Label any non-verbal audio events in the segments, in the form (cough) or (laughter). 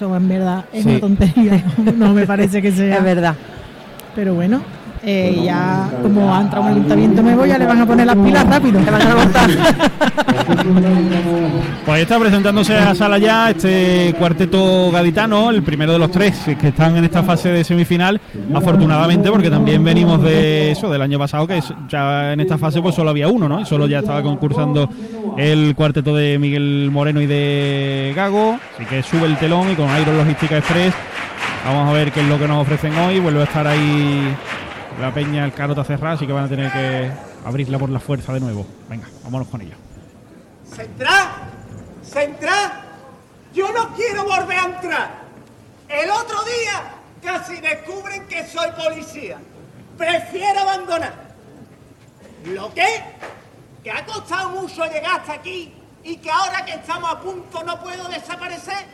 En verdad es Sí. una tontería. (laughs) No me parece que (laughs) sea. Es verdad. Pero bueno, eh, ya como ha entrado un ayuntamiento nuevo, ya le van a poner las pilas rápido. Te van a. (laughs) Pues está presentándose a sala ya este cuarteto gaditano, el primero de los tres que están en esta fase de semifinal, afortunadamente porque también venimos de eso, del año pasado, que es- ya en esta fase pues solo había uno, ¿no? Y solo ya estaba concursando el cuarteto de Miguel Moreno y de Gago, así que sube el telón y con Iron Logística Express vamos a ver qué es lo que nos ofrecen hoy, vuelve a estar ahí la peña, el carota cerrada, así que van a tener que abrirla por la fuerza de nuevo. Venga, vámonos con ello. ¡Central! ¡Central! Yo no quiero volver a entrar. El otro día casi descubren que soy policía. Prefiero abandonar. ¿Lo qué? Que ha costado mucho llegar hasta aquí y que ahora que estamos a punto no puedo desaparecer.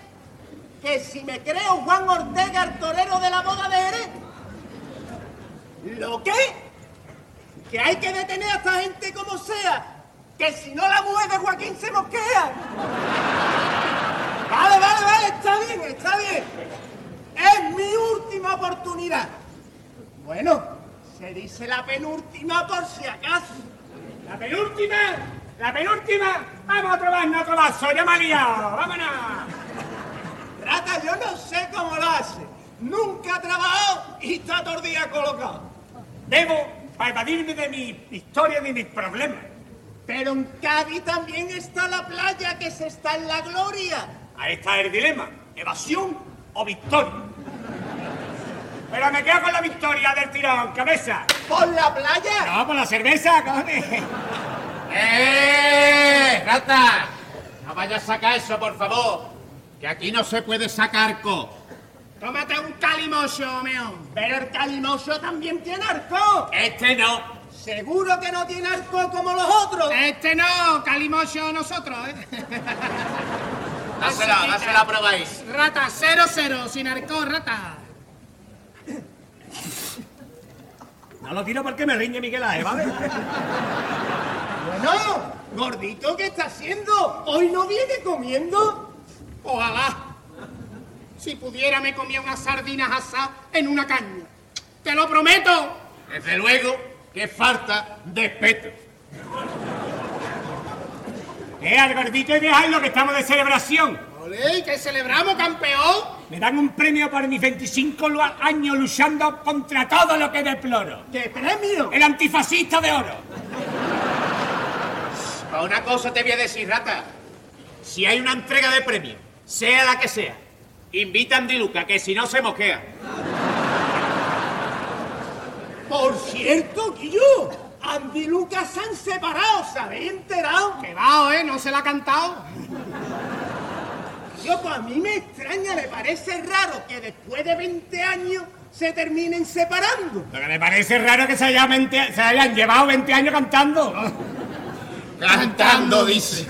Que si me creo Juan Ortega, el torero de la boda de Jerez. ¿Lo qué? Que hay que detener a esta gente como sea. Que si no la mujer de Joaquín se mosquea. Vale, vale, vale, está bien, está bien. Es mi última oportunidad. Bueno, se dice la penúltima por si acaso. La penúltima, la penúltima. Vamos a probar otro vaso, ya me ha liado. Vámonos. Rata, yo no sé cómo lo hace. Nunca ha trabajado y está todo el día colocado. Bebo para evadirme de mi historia y de mis problemas. Pero en Cádiz también está la playa que se está en la gloria. Ahí está el dilema, evasión o victoria. Pero me quedo con la victoria del tirón, cabeza. ¿Por la playa? No, por la cerveza, cojones. ¡Eh! ¡Rata! No vayas a sacar eso, por favor. Que aquí no se puede sacar co. Tómate un calimocho, meo. Pero el calimocho también tiene arco. Este no. Seguro que no tiene arco como los otros. Este no, calimocho nosotros, ¿eh? (laughs) Dásela, dásela a probáis. Rata, cero, cero, sin arco, rata. No lo tiro porque me riñe Miguel Ae, ¿vale? (laughs) bueno, gordito, ¿qué está haciendo? ¿Hoy no viene comiendo? Ojalá. Si pudiera me comía unas sardinas asadas en una caña. ¡Te lo prometo! Desde luego que falta de respeto. Eh, al gordito y dejáis lo que estamos de celebración. ¡Olé! ¿Que celebramos, campeón? Me dan un premio por mis 25 lu- años luchando contra todo lo que deploro. ¿Qué premio? El antifascista de oro. Para una cosa te voy a decir, Rata. Si hay una entrega de premio, sea la que sea, invita a Andy Luca, que si no se mosquea. Por cierto, Guillo, Andy y Lucas se han separado, ¿se habéis enterado? Que va, ¿eh? No se la ha cantado. Yo, pues a mí me extraña, me parece raro que después de 20 años se terminen separando. Lo que me parece raro que se, hayan 20 se hayan llevado 20 años cantando. Cantando, dice.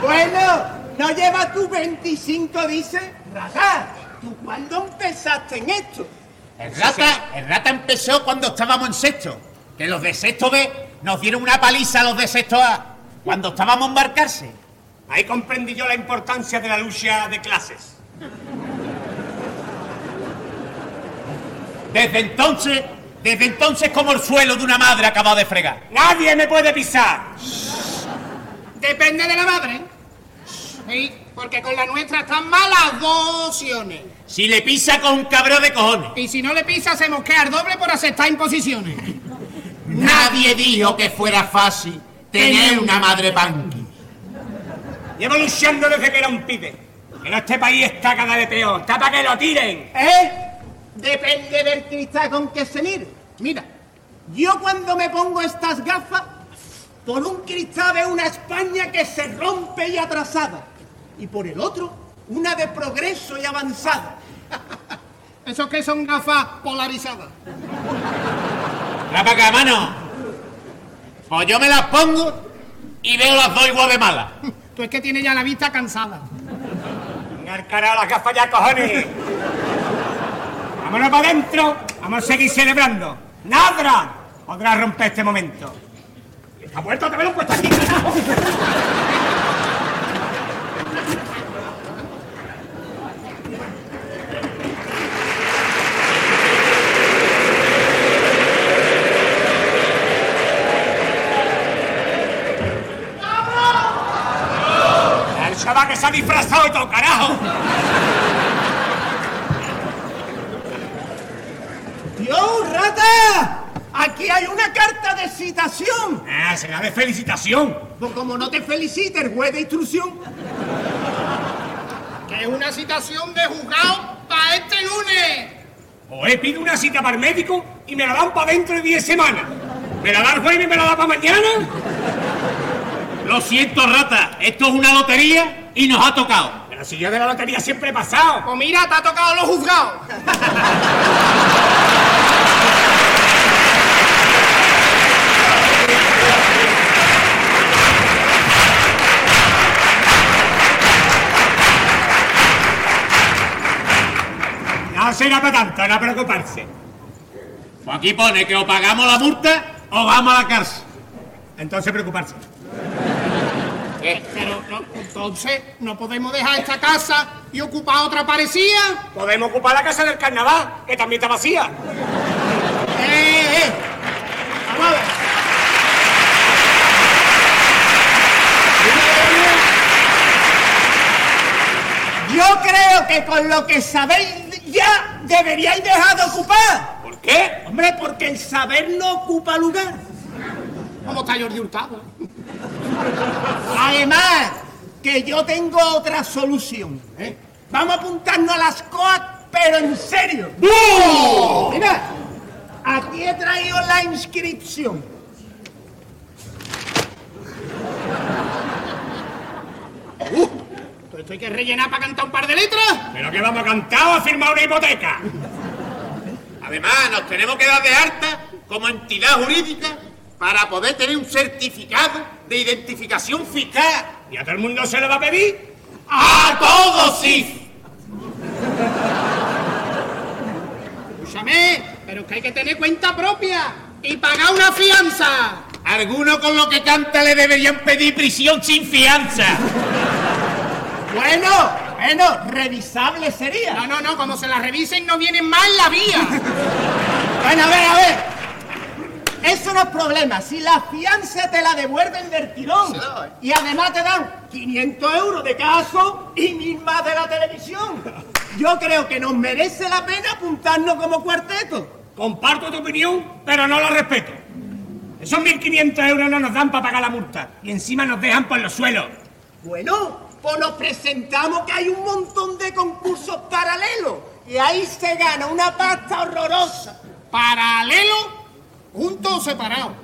Bueno, ¿no llevas tú 25, dice? Rata, ¿tú cuándo empezaste en esto? El rata, el rata empezó cuando estábamos en sexto. Que los de sexto B nos dieron una paliza a los de sexto A. Cuando estábamos a embarcarse. Ahí comprendí yo la importancia de la lucha de clases. Desde entonces, desde entonces como el suelo de una madre acabado de fregar. ¡Nadie me puede pisar! Depende de la madre. Sí, porque con la nuestra están malas dos opciones. Si le pisa con un cabreo de cojones. Y si no le pisa, se mosquea el doble por aceptar imposiciones. Nadie dijo que fuera fácil tener una madre punky. Llevo luchando desde que era un pibe. Pero este país está cada vez peor. Está para que lo tiren. ¿Eh? Depende del cristal con que se mire. Mira, yo cuando me pongo estas gafas, por un cristal veo una España que se rompe y atrasada. Y por el otro, una de progreso y avanzada. Esos que son gafas polarizadas. La para acá, mano. Pues yo me las pongo y veo las dos igual de malas. Tú es que tienes ya la vista cansada. Venga, el carajo, las gafas ya, cojones. Vámonos para adentro. Vamos a seguir celebrando. ¡Nadra! Podrá romper este momento. ¡Ha vuelto otra vez lo he puesto aquí, carajo! El chaval que se ha disfrazado y todo, carajo. ¡Dios, rata! Aquí hay una carta de citación. Ah, será de felicitación. Pues como no te felicite el juez de instrucción. Que es una citación de juzgado para este lunes. O he pido una cita para el médico y me la dan para dentro de 10 semanas. ¿Me la da el jueves y me la da para mañana? Lo siento, rata. Esto es una lotería y nos ha tocado. Pero si yo de la lotería siempre he pasado. Pues mira, te ha tocado los juzgados. (laughs) No será para tanto, no preocuparse. Pues aquí pone que o pagamos la multa o vamos a la cárcel. Entonces preocuparse. Pero no, entonces no podemos dejar esta casa y ocupar otra parecida. Podemos ocupar la casa del carnaval, que también está vacía. ¡Eh, eh! Vamos a ver. Yo creo que con lo que sabéis ya deberíais dejar de ocupar. ¿Por qué? Hombre, porque el saber no ocupa lugar. ¿Cómo está Jordi Hurtado? Además, que yo tengo otra solución. ¿eh? Vamos a apuntarnos a las COAC, pero en serio. Mira, aquí he traído la inscripción. ¿Todo esto hay que rellenar para cantar un par de letras? ¿Pero qué vamos a cantar o a firmar una hipoteca? Además, nos tenemos que dar de alta como entidad jurídica para poder tener un certificado de identificación fiscal. ¿Y a todo el mundo se lo va a pedir? ¡A todos sí! Escúchame, pero que hay que tener cuenta propia y pagar una fianza. Algunos con lo que canta le deberían pedir prisión sin fianza. Bueno, bueno, revisable sería. No, no, no, como se la revisen no vienen más en la vía. (laughs) Bueno, a ver, a ver. Eso no es problema. Si la fianza te la devuelven del tirón y además te dan 500 euros de caso y mil más de la televisión. Yo creo que nos merece la pena apuntarnos como cuarteto. Comparto tu opinión, pero no la respeto. Esos 1.500 euros no nos dan para pagar la multa. Y encima nos dejan por los suelos. Bueno, pues nos presentamos que hay un montón de concursos paralelos y ahí se gana una pasta horrorosa. Paralelo, junto o separado.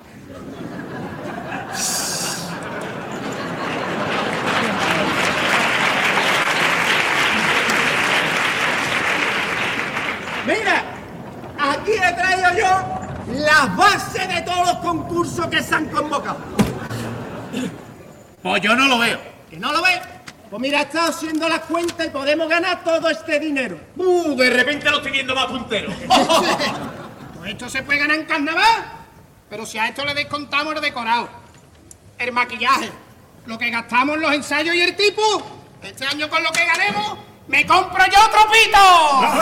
Mira, aquí he traído yo las bases de todos los concursos que se han convocado. Pues yo no lo veo. ¿Que no lo ves? Pues mira, he estado haciendo las cuentas y podemos ganar todo este dinero. Uh, de repente lo estoy viendo más puntero. (laughs) Pues esto se puede ganar en carnaval. Pero si a esto le descontamos el decorado, el maquillaje, lo que gastamos en los ensayos y el tipo, este año con lo que ganemos, me compro yo otro pito.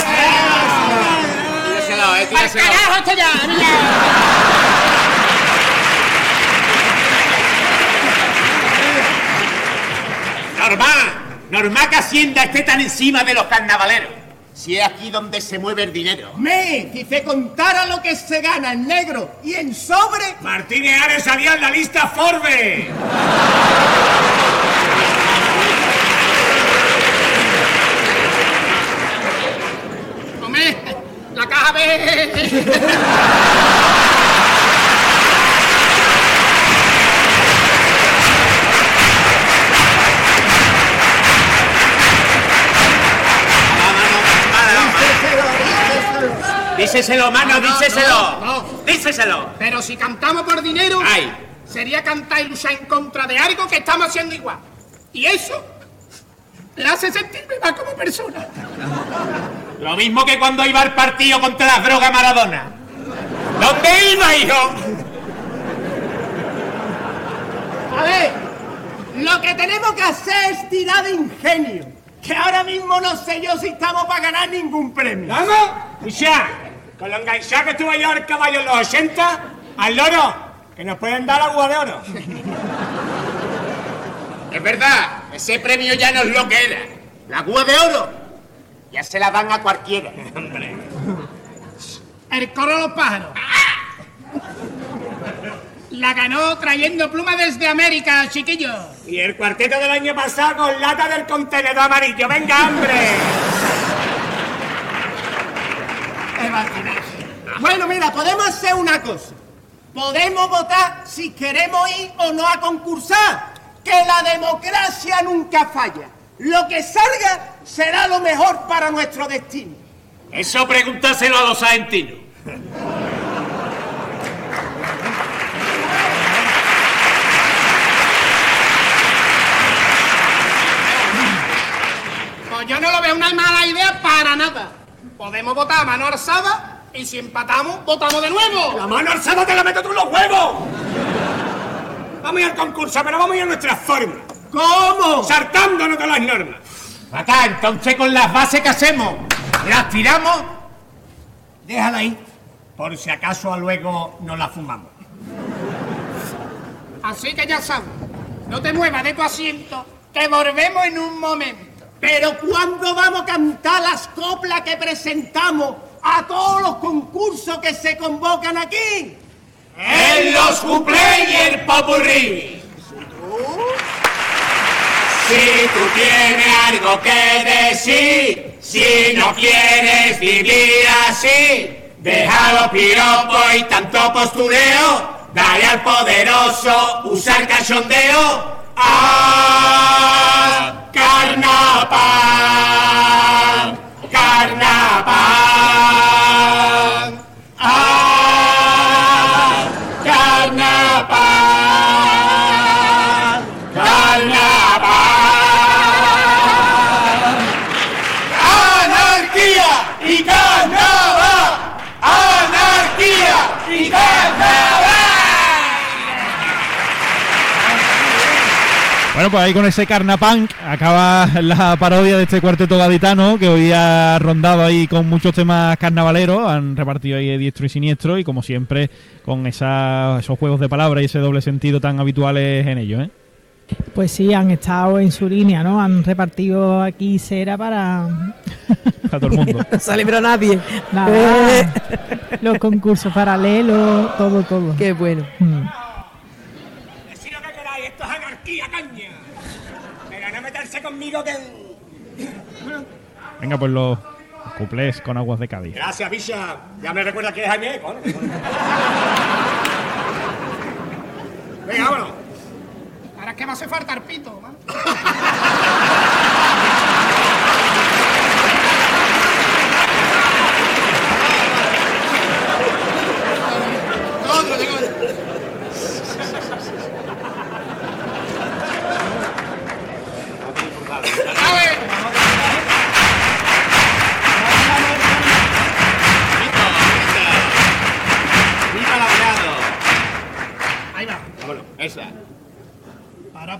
Tíraselo, eh, ¡Al tíraselo. carajo! Normal, normal que Hacienda esté tan encima de los carnavaleros. Si es aquí donde se mueve el dinero. Me, si se contara lo que se gana en negro y en sobre, Martínez Ares salía en la lista Forbes. Hombre, la caja B. (laughs) Díseselo, mano, No, no, díseselo. Díseselo. Pero si cantamos por dinero, Ay. sería cantar y luchar en contra de algo que estamos haciendo igual. Y eso le hace sentirme más como persona. Lo mismo que cuando iba al partido contra las drogas Maradona. ¿Dónde iba, hijo? a ver, lo que tenemos que hacer es tirar de ingenio. que ahora mismo no sé yo si estamos para ganar ningún premio. ¿Vamos? Escucha, con lo enganchado que estuve yo al caballo en los 80, al loro, que nos pueden dar agua de oro. Es verdad, ese premio ya no es lo que era. La gua de oro. Ya se la dan a cualquiera. El coro de los pájaros. La ganó trayendo pluma desde América, chiquillo. Y el cuarteto del año pasado con lata del contenedor amarillo. ¡Venga, hombre! Bueno, mira, podemos hacer una cosa. Podemos votar si queremos ir o no a concursar. Que la democracia nunca falla. Lo que salga será lo mejor para nuestro destino. Eso pregúntaselo a los argentinos. Pues yo no lo veo una mala idea para nada. Podemos votar a mano alzada y si empatamos, votamos de nuevo. ¡La mano alzada te la meto tú en los huevos! Vamos a ir al concurso, pero vamos a ir a nuestra forma. ¿Cómo? Saltándonos de las normas. Acá, entonces con las bases que hacemos, las tiramos. Déjala ahí, por si acaso a luego nos la fumamos. Así que ya sabes, no te muevas de tu asiento, que volvemos en un momento. Pero ¿cuándo vamos a cantar las coplas que presentamos a todos los concursos que se convocan aquí? En los cuplés y el popurrí. Si tú tienes algo que decir, si no quieres vivir así, deja los piropos y tanto postureo, dale al poderoso usar cachondeo. ¡Ah! ¡Carnaval! ¡Carnaval! Bueno, pues ahí con ese carnapunk acaba la parodia de este cuarteto gaditano que hoy ha rondado ahí con muchos temas carnavaleros, han repartido ahí de diestro y siniestro y como siempre con esa- esos juegos de palabras y ese doble sentido tan habituales en ellos, ¿eh? Pues sí, han estado en su línea, ¿no? Han repartido aquí cera para (laughs) Para todo el mundo. (laughs) No se libró nadie. nada, Eh, los concursos paralelos, todo, todo. Qué bueno. Mm. Decid lo que queráis, esto es anarquía, caña. Pero no meterse conmigo que... Venga, pues los cuplés con aguas de Cádiz. Gracias, bicha. Ya me recuerda que es Jaime. (laughs) Venga, vámonos. Ahora es que me hace falta el pito, (laughs)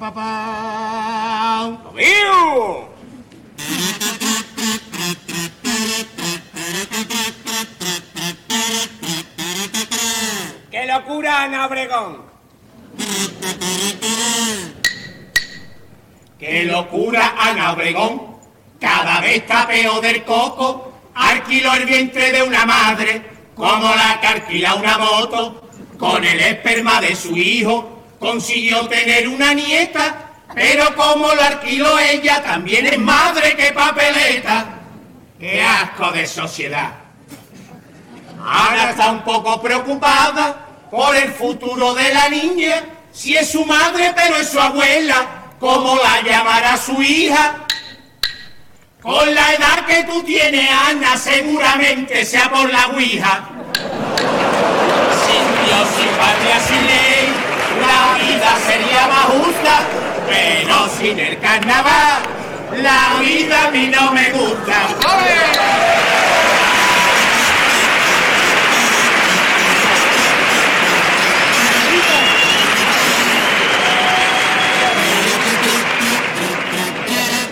¡Viu! ¡Qué locura, Ana Obregón! ¡Qué locura, Ana Obregón! Cada vez está peor del coco. Alquiló el vientre de una madre, como la que alquila una moto. Con el esperma de su hijo, consiguió tener una nieta. Pero como lo alquiló ella, también es madre que papeleta. ¡Qué asco de sociedad! Ana está un poco preocupada por el futuro de la niña. Si es su madre, pero es su abuela, ¿cómo la llamará su hija? Con la edad que tú tienes, Ana, seguramente sea por la ouija. Sin Dios, sin patria, sin ley, la vida sería más justa, pero sin el carnaval la vida a mí no me gusta.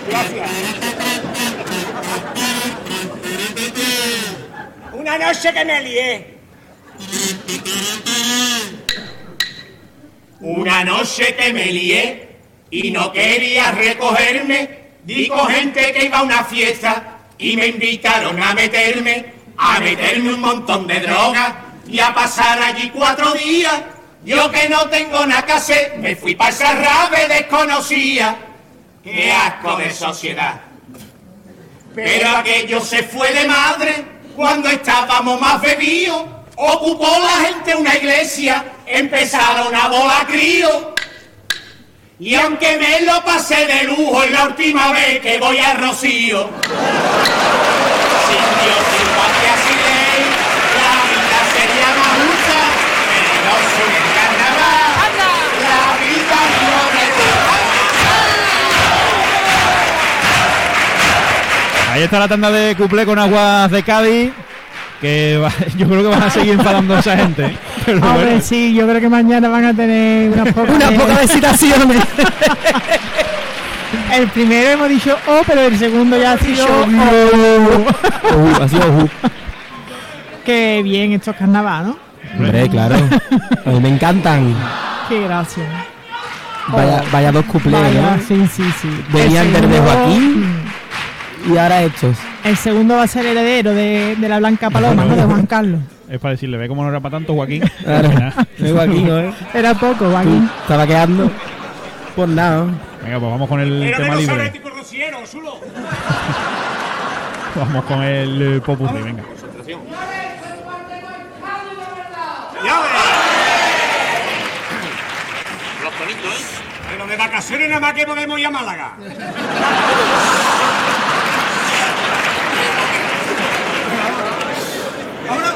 Gracias. Una noche que me lié. Una noche que me lié y no quería recogerme, dijo gente que iba a una fiesta y me invitaron a meterme, a meterme un montón de droga y a pasar allí cuatro días. Yo que no tengo nada que hacer, me fui para esa rave desconocida. ¡Qué asco de sociedad! Pero aquello se fue de madre cuando estábamos más bebidos. Ocupó la gente una iglesia, empezaron a volar críos. Y aunque me lo pasé de lujo es la última vez que voy a Rocío. Sin Dios, sin patria, sin ley, la vida sería más justa, pero sin el carnaval, la vida no me gusta. Ahí está la tanda de cuplé con aguas de Cádiz. Que va- (laughs) yo creo que van a seguir enfadando a esa gente. ¿eh? (laughs) Pero Hombre, bueno, sí, yo creo que mañana van a tener unas (laughs) pocas, Unas pocas de citaciones. El primero hemos dicho oh, pero el segundo ya ha sido oh. Ha sido. Qué bien estos carnaval, ¿no? Hombre, claro. A mí me encantan. Qué gracia. Vaya, vaya dos cuplés, ¿no? sí, sí, sí. Venían desde Joaquín y ahora estos. El segundo va a ser heredero de, de la Blanca Paloma, ¿no? De Juan Carlos. es para decirle, ve cómo no era para tanto Joaquín. Claro. Es Joaquín, ¿eh? Era poco, Joaquín. Estaba quedando por nada. Venga, pues vamos con el de tema los libre. (laughs) Vamos con el eh, popurrí, venga. Ya ves. Pero de vacaciones nada más que podemos ir a Málaga. (laughs) Vámonos.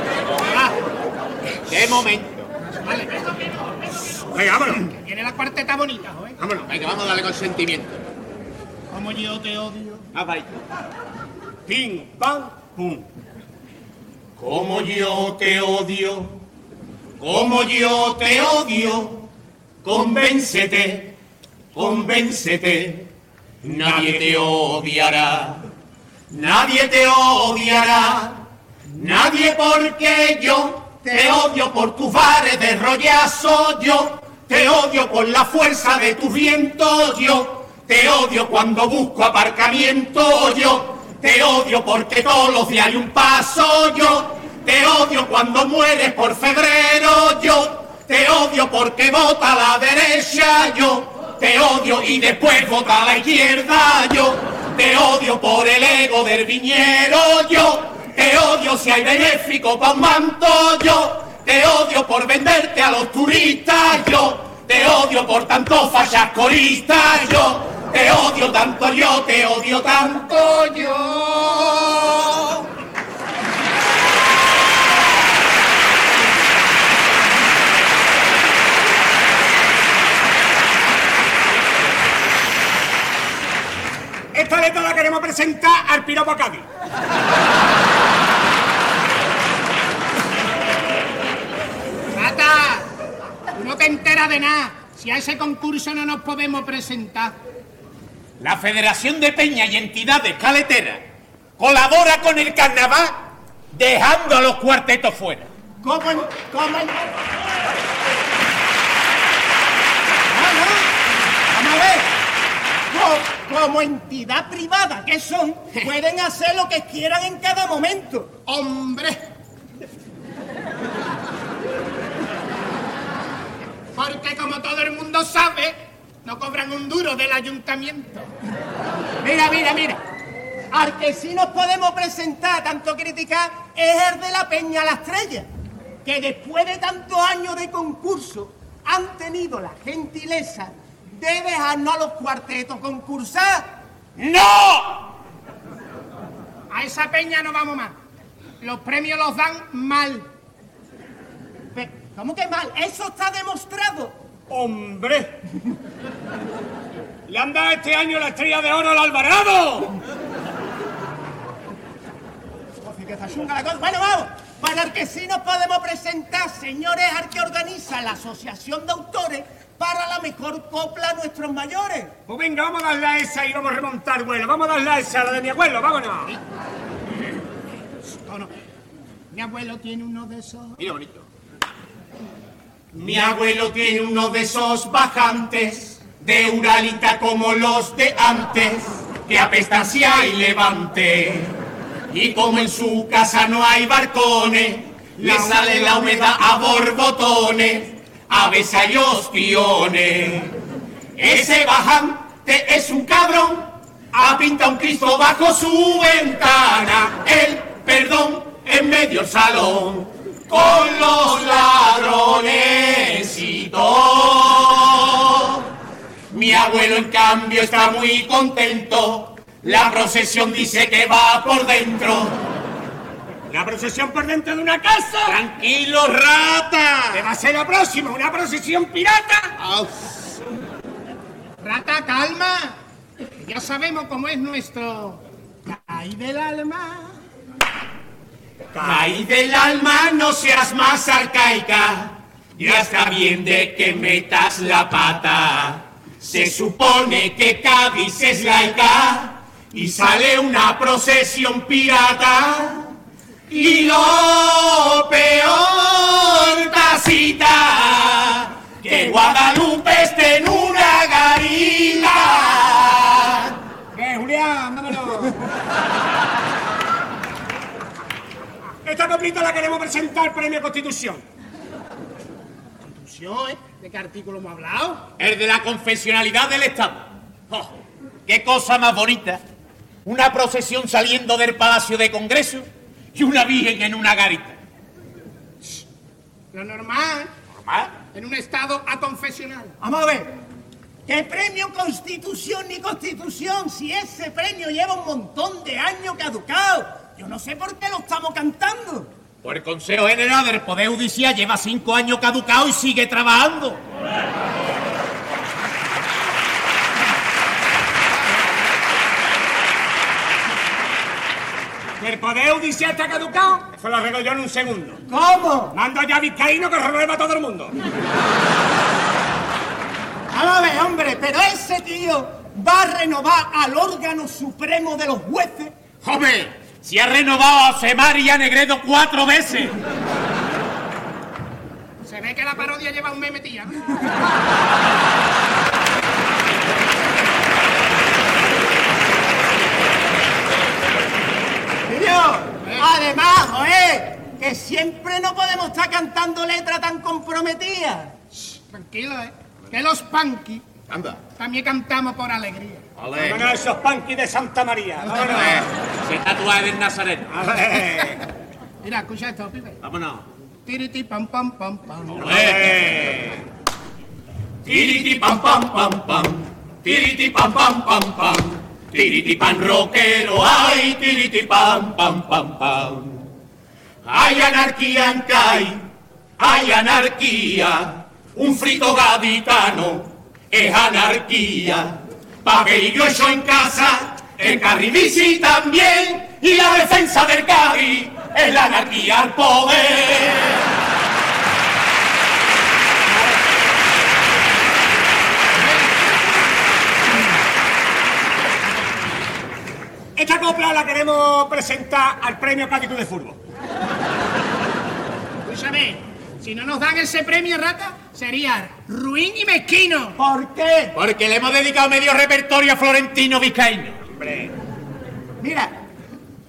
¡Qué momento! Venga, vámonos. Tiene la cuarteta bonita, joder. Vámonos. Venga, vamos a darle consentimiento. Como yo te odio. Ah, vaya. Pim, pam, pum. Como yo te odio, como yo te odio, convéncete, convéncete, nadie te odiará, nadie te odiará, nadie porque yo te odio por tus bares de rollazo, yo te odio por la fuerza de tus vientos, yo te odio cuando busco aparcamiento, yo. Te odio porque todos los días hay un paso, yo. Te odio cuando mueres por febrero, yo. Te odio porque vota la derecha, yo. Te odio y después vota la izquierda, yo. Te odio por el ego del viñero, yo odio si hay benéfico pa' un manto, yo te odio por venderte a los turistas, yo te odio por tantos fachas coristas, yo te odio tanto, yo te odio tanto, yo. Esta letra la queremos presentar al piropo Cádiz. ¡Rata! Tú no te enteras de nada. Si a ese concurso no nos podemos presentar. La Federación de Peñas y Entidades Caleteras colabora con el carnaval dejando a los cuartetos fuera. ¿Cómo? en- ¿Cómo? en-. Vamos a ver. Co- Como entidad privada que son, pueden hacer lo que quieran en cada momento. ¡Hombre! Porque como todo el mundo sabe, no cobran un duro del ayuntamiento. Mira, mira, mira. Al que sí nos podemos presentar, tanto criticar, es el de la Peña La Estrella, que después de tantos años de concurso han tenido la gentileza de dejarnos a los cuartetos concursar. ¡No! A esa peña no vamos más. Los premios los dan mal. ¿Cómo que mal? Eso está demostrado. ¡Hombre! Le han dado este año la estrella de oro al Alvarado. Que está chunga la cosa. Bueno, vamos. Para el que sí nos podemos presentar, señores, al que organiza la Asociación de Autores para la mejor copla a nuestros mayores. Pues venga, vamos a darle a esa y vamos a remontar vuelo. Vamos a darle a esa, a la de mi abuelo, vámonos. Mi abuelo tiene uno de esos. Mira bonito. Mi abuelo tiene uno de esos bajantes de Uralita como los de antes, que apesta si hay levante. Y como en su casa no hay barcones, le sale la humedad a borbotones, a veces hay ostiones. Ese bajante es un cabrón, ha pintado un Cristo bajo su ventana, el perdón en medio del salón, con los ladrones y todo. Mi abuelo en cambio está muy contento, la procesión dice que va por dentro. ¿Una procesión por dentro de una casa? Tranquilo, rata. ¿Qué va a ser la próxima? ¿Una procesión pirata? Rata, calma. Ya sabemos cómo es nuestro. Caí del alma. Caí del alma, no seas más arcaica. Ya está bien de que metas la pata. Se supone que Cádiz es laica y sale una procesión pirata. Y lo peor, casita, que Guadalupe esté una Esta coplita la queremos presentar Premio Constitución. Constitución, ¿eh? ¿De qué artículo hemos hablado? El de la confesionalidad del Estado. Oh, ¡Qué cosa más bonita! Una procesión saliendo del Palacio de Congreso y una virgen en una garita. Lo normal, ¿Normal? en un estado aconfesional. Vamos a ver. ¿Qué premio Constitución ni Constitución? Si ese premio lleva un montón de años caducado. Yo no sé por qué lo estamos cantando. Pues el Consejo General del Poder Judicial lleva cinco años caducado y sigue trabajando. ¿El Poder Judicial está caducado? Eso lo arreglo yo en un segundo. ¿Cómo? Mando ya a Vizcaíno que renueva a todo el mundo. Vamos a ver, hombre, pero ese tío va a renovar al órgano supremo de los jueces. ¡Joder! Si ha renovado a Semar y a Negredo cuatro veces. Se ve que la parodia lleva un meme, tía. Tío, además, joder, que siempre no podemos estar cantando letras tan comprometidas. Tranquilo, ¿eh? Que los punky Anda. también cantamos por alegría. Vale. Vámonos a esos punkis de Santa María. Vámonos. Se tatúa del Nazareno. Mira, escucha esto, pibe. Vámonos. Tiriti pam pam pam pam. Ole. Tiriti pam pam pam pam, tiriti pam pam pam pam, tiriti pan rockero, ay, tiriti pam pam pam pam. Hay anarquía en CAI, hay anarquía, un frito gaditano es anarquía. Papel y grueso en casa, el carribici también, y la defensa del Cádiz es la anarquía al poder. Esta copla la queremos presentar al premio Cádiz de Fútbol. Escúchame, si no nos dan ese premio, rata, sería ruin y mezquino. ¿Por qué? Porque le hemos dedicado medio repertorio a Florentino Vizcaíno. Mira,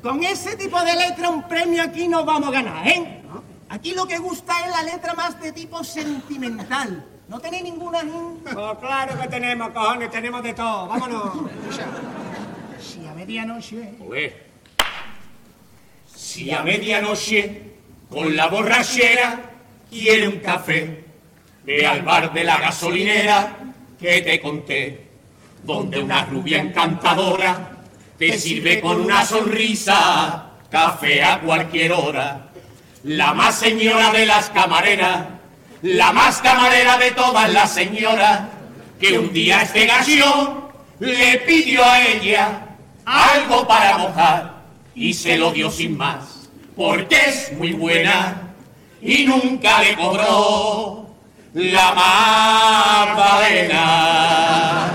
con ese tipo de letra un premio aquí no vamos a ganar, ¿eh? Aquí lo que gusta es la letra más de tipo sentimental. ¿No tenéis ninguna? Pues claro que tenemos, cojones, tenemos de todo. Vámonos. Si a medianoche Joder. Si a medianoche, con la borrachera, quiere un café, ve al bar de la gasolinera que te conté, donde una rubia encantadora te sirve con una sonrisa café a cualquier hora. La más señora de las camareras, la más camarera de todas las señoras, que un día este gallón le pidió a ella algo para mojar y se lo dio sin más, porque es muy buena y nunca le cobró la magdalena.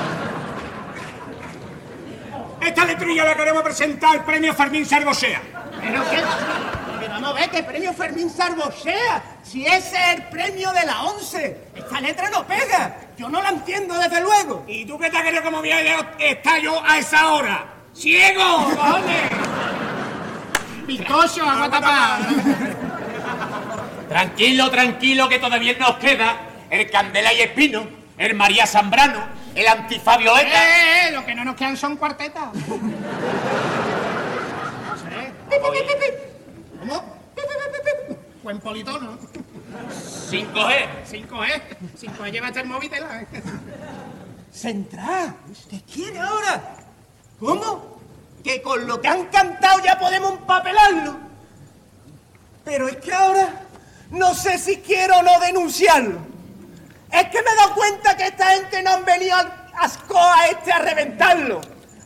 Esta letrilla la queremos presentar al premio Fermín Sargosea. ¿Pero qué? Pero vamos a ver qué premio Fermín Sarbosea. Si ese es el premio de la once. Esta letra no pega. Yo no la entiendo desde luego. ¿Y tú qué te has querido como voy a estar yo a esa hora? ¡Ciego, cojones! Bizcocho, agua tapada. Tranquilo, tranquilo, que todavía nos queda el Candela y Espino, el María Zambrano, el Antifabio Eh, Eta. eh, eh, lo que no nos quedan son cuartetas. (laughs) No sé. ¿Cómo? Buen politono. 5G. 5E. 5E lleva el móvil. Central, ¿usted quiere ahora? ¿Cómo? Que con lo que han cantado ya podemos empapelarlo. Pero es que ahora no sé si quiero o no denunciarlo. Es que me he dado cuenta que esta gente no han venido a Ascoa este a reventarlo.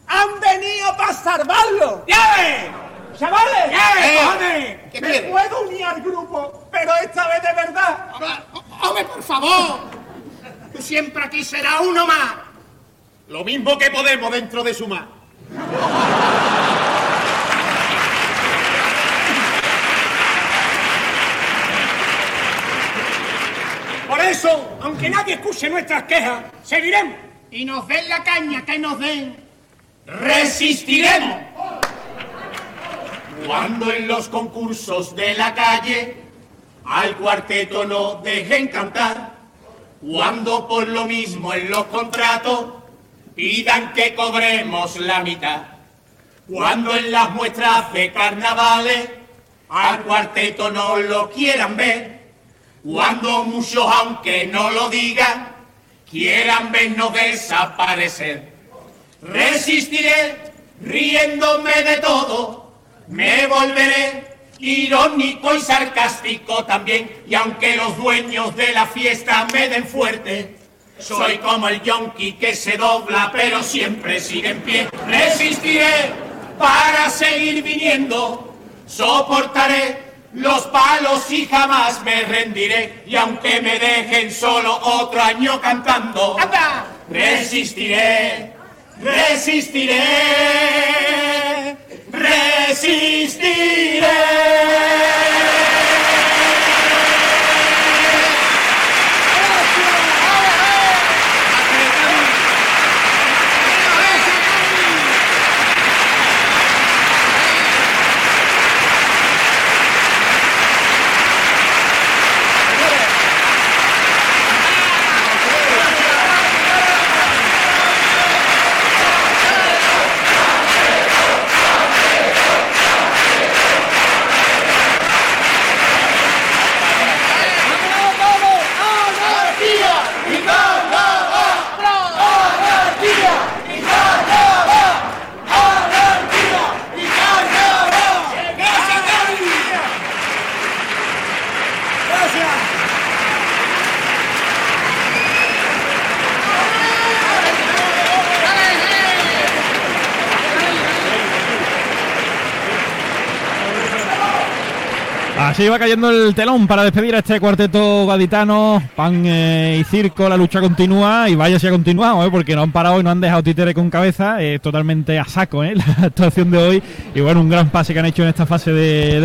Han venido para salvarlo. ¡Ya ves! ¡Chavales! ¡Ya ves, Eh, cojones! ¿Qué me puedo unir al grupo, pero esta vez de verdad. Hombre, por favor. Tú siempre aquí serás uno más. Lo mismo que Podemos dentro de su mar. Eso, aunque nadie escuche nuestras quejas, seguiremos. Y nos den la caña que nos den. resistiremos. Cuando en los concursos de la calle al cuarteto no dejen cantar, cuando por lo mismo en los contratos pidan que cobremos la mitad, cuando en las muestras de carnavales al cuarteto no lo quieran ver, cuando muchos aunque no lo digan quieran vernos desaparecer. Resistiré riéndome de todo, me volveré irónico y sarcástico también, y aunque los dueños de la fiesta me den fuerte, soy como el yonki que se dobla pero siempre sigue en pie. Resistiré para seguir viniendo, soportaré los palos y jamás me rendiré, y aunque me dejen solo otro año cantando, ¡Anda! resistiré. Resistiré, resistiré. Así va cayendo el telón para despedir a este cuarteto gaditano, pan eh, y circo, la lucha continúa y vaya si ha continuado, ¿eh? porque no han parado y no han dejado títere con cabeza, eh, totalmente a saco ¿eh? (laughs) la actuación de hoy y bueno, un gran pase que han hecho en esta fase de